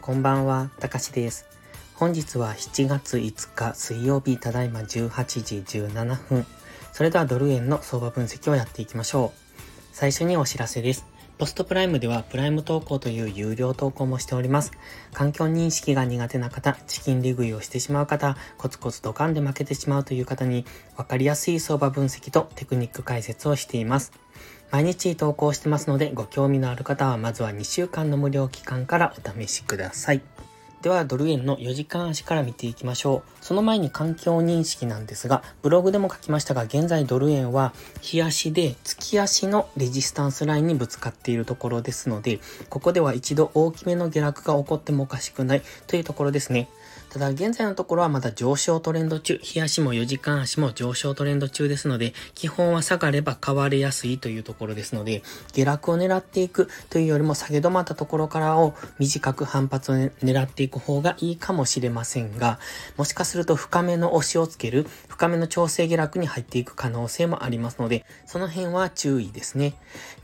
こんばんは、たかしです。本日は7月5日水曜日ただいま18時17分。それではドル円の相場分析をやっていきましょう。最初にお知らせです。ポストプライムではプライム投稿という有料投稿もしております。環境認識が苦手な方、チキン利食いをしてしまう方、コツコツドカンで負けてしまうという方に分かりやすい相場分析とテクニック解説をしています。毎日投稿してますので、ご興味のある方はまずは2週間の無料期間からお試しください。では、ドル円の4時間足から見ていきましょう。その前に環境認識なんですが、ブログでも書きましたが、現在ドル円は、日足で月足のレジスタンスラインにぶつかっているところですので、ここでは一度大きめの下落が起こってもおかしくないというところですね。ただ現在のところはまだ上昇トレンド中、日足も4時間足も上昇トレンド中ですので、基本は下がれば買われやすいというところですので、下落を狙っていくというよりも下げ止まったところからを短く反発を狙っていく方がいいかもしれませんが、もしかすると深めの押しをつける、深めの調整下落に入っていく可能性もありますので、その辺は注意ですね。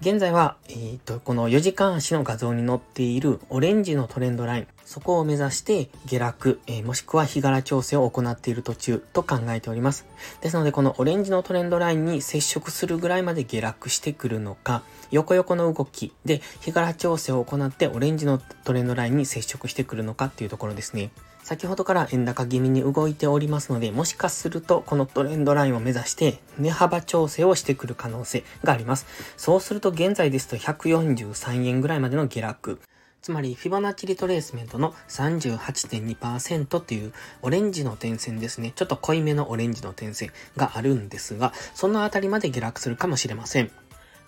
現在は、えっ、と、この4時間足の画像に載っているオレンジのトレンドライン、そこを目指して下落、えー、もしくは日柄調整を行っている途中と考えております。ですので、このオレンジのトレンドラインに接触するぐらいまで下落してくるのか、横横の動きで日柄調整を行ってオレンジのトレンドラインに接触してくるのかっていうところですね。先ほどから円高気味に動いておりますので、もしかするとこのトレンドラインを目指して値幅調整をしてくる可能性があります。そうすると現在ですと143円ぐらいまでの下落。つまり、フィボナッチリトレースメントの38.2%というオレンジの点線ですね。ちょっと濃いめのオレンジの点線があるんですが、そのあたりまで下落するかもしれません。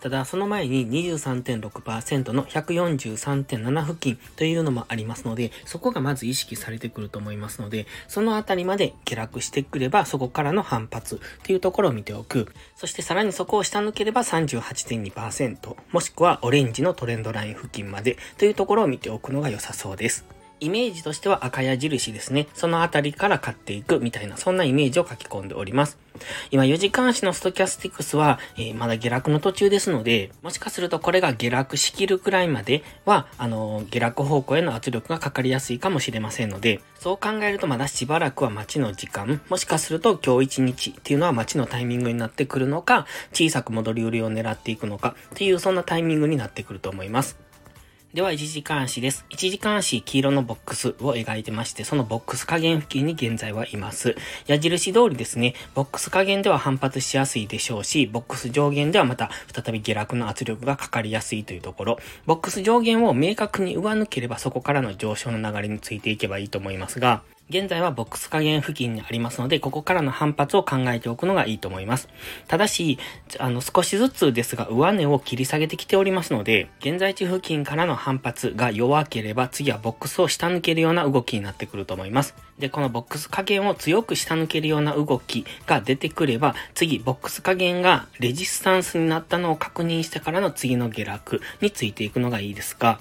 ただ、その前に23.6%の143.7付近というのもありますので、そこがまず意識されてくると思いますので、そのあたりまで下落してくれば、そこからの反発というところを見ておく。そしてさらにそこを下抜ければ38.2%、もしくはオレンジのトレンドライン付近までというところを見ておくのが良さそうです。イメージとしては赤矢印ですね。そのあたりから買っていくみたいな、そんなイメージを書き込んでおります。今4時間足のストキャスティックスは、えー、まだ下落の途中ですので、もしかするとこれが下落しきるくらいまでは、あのー、下落方向への圧力がかかりやすいかもしれませんので、そう考えるとまだしばらくは待ちの時間、もしかすると今日1日っていうのは待ちのタイミングになってくるのか、小さく戻り売りを狙っていくのかっていうそんなタイミングになってくると思います。では、一時監視です。一時監視、黄色のボックスを描いてまして、そのボックス加減付近に現在はいます。矢印通りですね、ボックス加減では反発しやすいでしょうし、ボックス上限ではまた再び下落の圧力がかかりやすいというところ、ボックス上限を明確に上抜ければそこからの上昇の流れについていけばいいと思いますが、現在はボックス加減付近にありますので、ここからの反発を考えておくのがいいと思います。ただし、あの、少しずつですが、上値を切り下げてきておりますので、現在地付近からの反発が弱ければ、次はボックスを下抜けるような動きになってくると思います。で、このボックス加減を強く下抜けるような動きが出てくれば、次、ボックス加減がレジスタンスになったのを確認してからの次の下落についていくのがいいですが、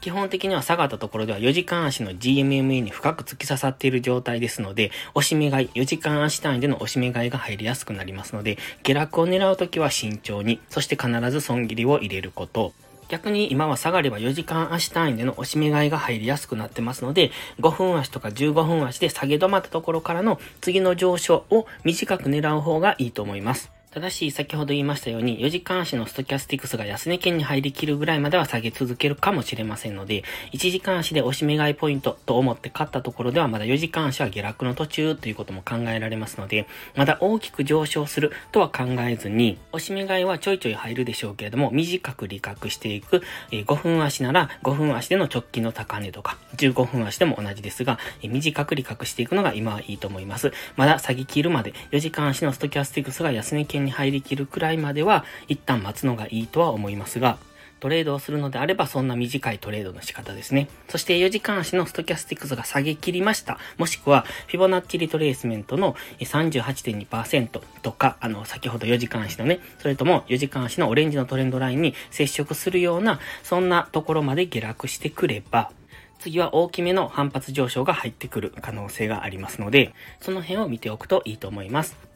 基本的には下がったところでは4時間足の GMMA に深く突き刺さっている状態ですので、押し目買い、4時間足単位での押し目買いが入りやすくなりますので、下落を狙うときは慎重に、そして必ず損切りを入れること。逆に今は下がれば4時間足単位での押し目買いが入りやすくなってますので、5分足とか15分足で下げ止まったところからの次の上昇を短く狙う方がいいと思います。ただし、先ほど言いましたように、4時間足のストキャスティクスが安値圏に入りきるぐらいまでは下げ続けるかもしれませんので、1時間足で押し目買いポイントと思って買ったところではまだ4時間足は下落の途中ということも考えられますので、まだ大きく上昇するとは考えずに、押し目買いはちょいちょい入るでしょうけれども、短く利確していく、5分足なら5分足での直近の高値とか、15分足でも同じですが、短く利確していくのが今はいいと思います。まだ下げ切るまで4時間足のストキャスティクスが安値圏に入りきるくらいまでは一旦待つのがいいとは思いますが、トレードをするのであればそんな短いトレードの仕方ですね。そして4時間足のストキャスティクスが下げ切りました。もしくはフィボナッチリトレースメントの38.2%とか、あの、先ほど4時間足のね、それとも4時間足のオレンジのトレンドラインに接触するような、そんなところまで下落してくれば、次は大きめの反発上昇が入ってくる可能性がありますので、その辺を見ておくといいと思います。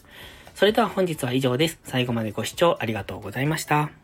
それでは本日は以上です。最後までご視聴ありがとうございました。